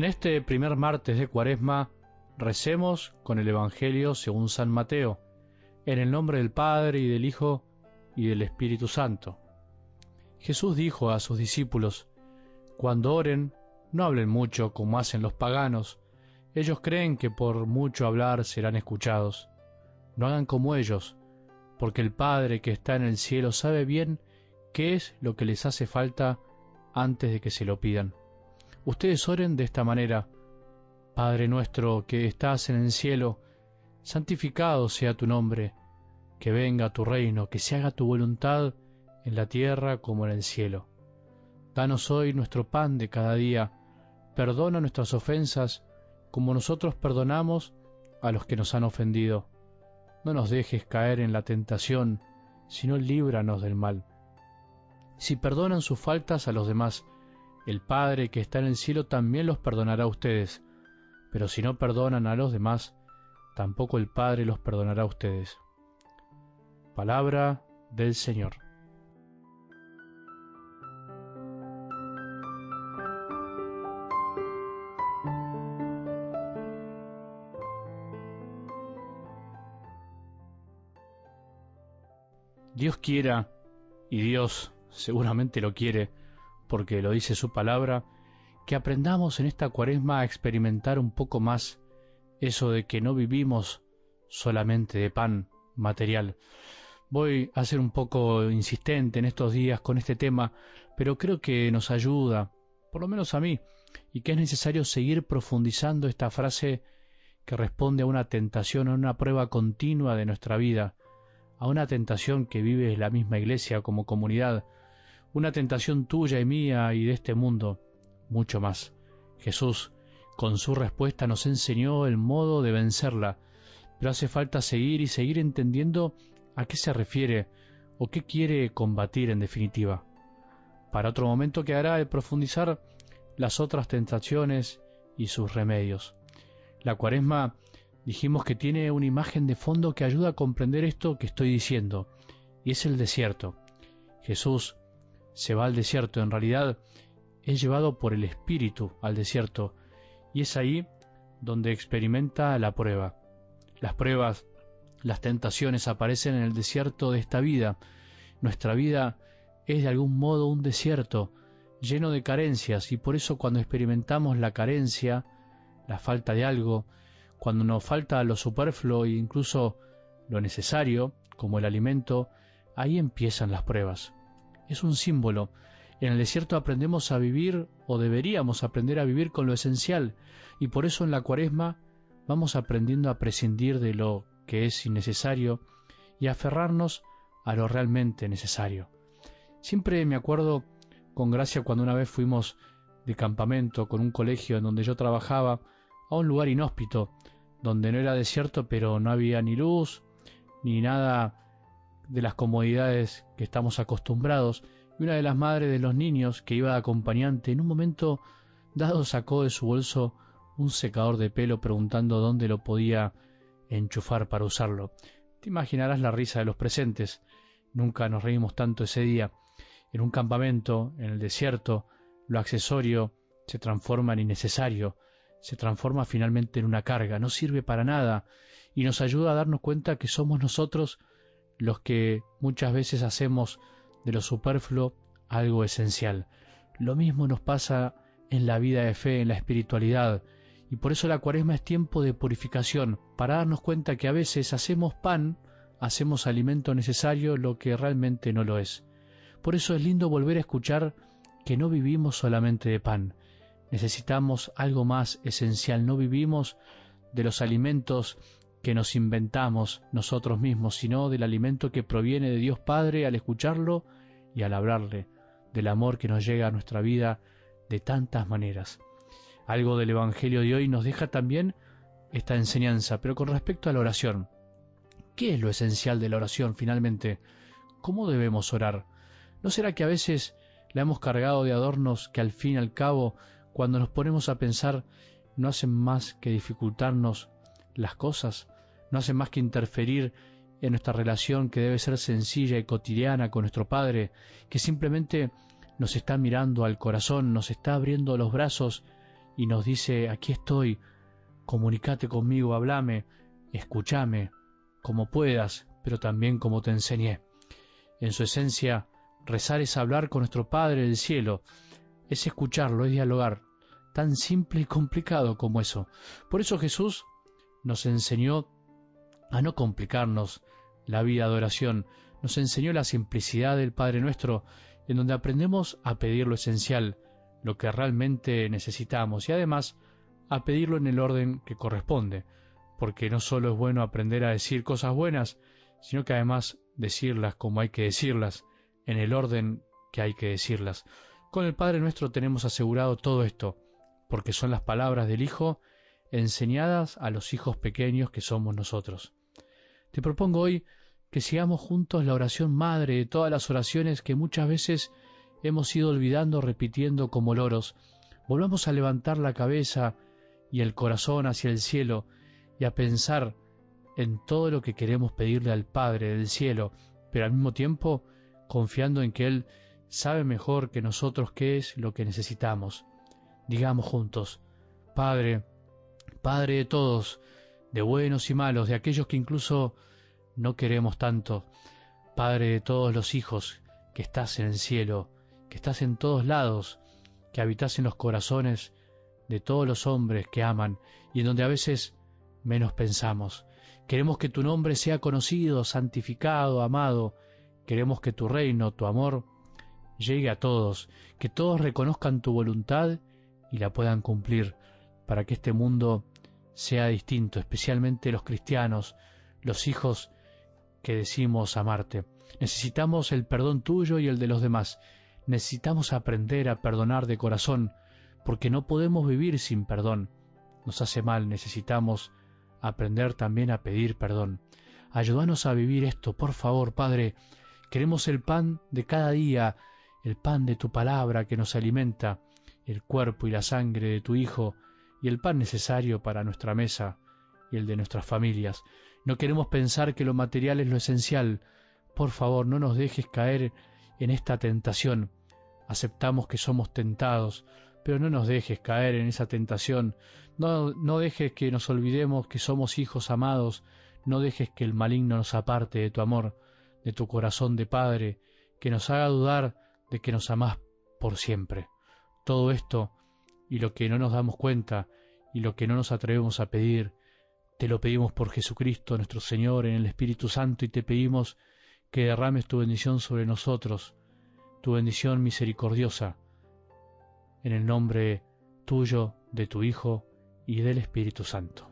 En este primer martes de Cuaresma recemos con el Evangelio según San Mateo, en el nombre del Padre y del Hijo y del Espíritu Santo. Jesús dijo a sus discípulos, Cuando oren, no hablen mucho como hacen los paganos, ellos creen que por mucho hablar serán escuchados. No hagan como ellos, porque el Padre que está en el cielo sabe bien qué es lo que les hace falta antes de que se lo pidan. Ustedes oren de esta manera. Padre nuestro que estás en el cielo, santificado sea tu nombre, que venga tu reino, que se haga tu voluntad en la tierra como en el cielo. Danos hoy nuestro pan de cada día, perdona nuestras ofensas como nosotros perdonamos a los que nos han ofendido. No nos dejes caer en la tentación, sino líbranos del mal. Si perdonan sus faltas a los demás, el Padre que está en el cielo también los perdonará a ustedes, pero si no perdonan a los demás, tampoco el Padre los perdonará a ustedes. Palabra del Señor. Dios quiera, y Dios seguramente lo quiere, porque lo dice su palabra, que aprendamos en esta cuaresma a experimentar un poco más eso de que no vivimos solamente de pan material. Voy a ser un poco insistente en estos días con este tema, pero creo que nos ayuda, por lo menos a mí, y que es necesario seguir profundizando esta frase que responde a una tentación, a una prueba continua de nuestra vida, a una tentación que vive la misma iglesia como comunidad, una tentación tuya y mía y de este mundo, mucho más. Jesús, con su respuesta, nos enseñó el modo de vencerla, pero hace falta seguir y seguir entendiendo a qué se refiere o qué quiere combatir en definitiva. Para otro momento quedará el profundizar las otras tentaciones y sus remedios. La cuaresma dijimos que tiene una imagen de fondo que ayuda a comprender esto que estoy diciendo, y es el desierto. Jesús se va al desierto, en realidad es llevado por el Espíritu al desierto y es ahí donde experimenta la prueba. Las pruebas, las tentaciones aparecen en el desierto de esta vida. Nuestra vida es de algún modo un desierto lleno de carencias y por eso cuando experimentamos la carencia, la falta de algo, cuando nos falta lo superfluo e incluso lo necesario, como el alimento, ahí empiezan las pruebas es un símbolo. En el desierto aprendemos a vivir o deberíamos aprender a vivir con lo esencial y por eso en la cuaresma vamos aprendiendo a prescindir de lo que es innecesario y a aferrarnos a lo realmente necesario. Siempre me acuerdo con gracia cuando una vez fuimos de campamento con un colegio en donde yo trabajaba a un lugar inhóspito, donde no era desierto pero no había ni luz ni nada de las comodidades que estamos acostumbrados, y una de las madres de los niños que iba de acompañante en un momento dado sacó de su bolso un secador de pelo preguntando dónde lo podía enchufar para usarlo. Te imaginarás la risa de los presentes. Nunca nos reímos tanto ese día. En un campamento, en el desierto, lo accesorio se transforma en innecesario, se transforma finalmente en una carga, no sirve para nada y nos ayuda a darnos cuenta que somos nosotros los que muchas veces hacemos de lo superfluo algo esencial. Lo mismo nos pasa en la vida de fe, en la espiritualidad, y por eso la cuaresma es tiempo de purificación, para darnos cuenta que a veces hacemos pan, hacemos alimento necesario lo que realmente no lo es. Por eso es lindo volver a escuchar que no vivimos solamente de pan, necesitamos algo más esencial, no vivimos de los alimentos que nos inventamos nosotros mismos, sino del alimento que proviene de Dios Padre al escucharlo y al hablarle, del amor que nos llega a nuestra vida de tantas maneras. Algo del Evangelio de hoy nos deja también esta enseñanza, pero con respecto a la oración. ¿Qué es lo esencial de la oración finalmente? ¿Cómo debemos orar? ¿No será que a veces la hemos cargado de adornos que al fin y al cabo, cuando nos ponemos a pensar, no hacen más que dificultarnos las cosas? no hace más que interferir en nuestra relación que debe ser sencilla y cotidiana con nuestro Padre, que simplemente nos está mirando al corazón, nos está abriendo los brazos y nos dice, aquí estoy, comunícate conmigo, hablame, escúchame, como puedas, pero también como te enseñé. En su esencia, rezar es hablar con nuestro Padre del cielo, es escucharlo, es dialogar, tan simple y complicado como eso. Por eso Jesús nos enseñó a no complicarnos la vida de oración, nos enseñó la simplicidad del Padre nuestro, en donde aprendemos a pedir lo esencial, lo que realmente necesitamos, y además a pedirlo en el orden que corresponde, porque no solo es bueno aprender a decir cosas buenas, sino que además decirlas como hay que decirlas, en el orden que hay que decirlas. Con el Padre nuestro tenemos asegurado todo esto, porque son las palabras del Hijo enseñadas a los hijos pequeños que somos nosotros. Te propongo hoy que sigamos juntos la oración madre de todas las oraciones que muchas veces hemos ido olvidando repitiendo como loros. Volvamos a levantar la cabeza y el corazón hacia el cielo y a pensar en todo lo que queremos pedirle al Padre del cielo, pero al mismo tiempo confiando en que Él sabe mejor que nosotros qué es lo que necesitamos. Digamos juntos, Padre, Padre de todos, de buenos y malos, de aquellos que incluso no queremos tanto, Padre de todos los hijos, que estás en el cielo, que estás en todos lados, que habitas en los corazones de todos los hombres que aman y en donde a veces menos pensamos. Queremos que tu nombre sea conocido, santificado, amado. Queremos que tu reino, tu amor, llegue a todos, que todos reconozcan tu voluntad y la puedan cumplir, para que este mundo sea distinto, especialmente los cristianos, los hijos que decimos amarte. Necesitamos el perdón tuyo y el de los demás. Necesitamos aprender a perdonar de corazón, porque no podemos vivir sin perdón. Nos hace mal, necesitamos aprender también a pedir perdón. Ayúdanos a vivir esto, por favor, Padre. Queremos el pan de cada día, el pan de tu palabra que nos alimenta, el cuerpo y la sangre de tu Hijo, y el pan necesario para nuestra mesa y el de nuestras familias. No queremos pensar que lo material es lo esencial. Por favor, no nos dejes caer en esta tentación. Aceptamos que somos tentados, pero no nos dejes caer en esa tentación. No, no dejes que nos olvidemos que somos hijos amados. No dejes que el maligno nos aparte de tu amor, de tu corazón de Padre, que nos haga dudar de que nos amás por siempre. Todo esto y lo que no nos damos cuenta y lo que no nos atrevemos a pedir, te lo pedimos por Jesucristo nuestro Señor en el Espíritu Santo y te pedimos que derrames tu bendición sobre nosotros, tu bendición misericordiosa, en el nombre tuyo, de tu Hijo y del Espíritu Santo.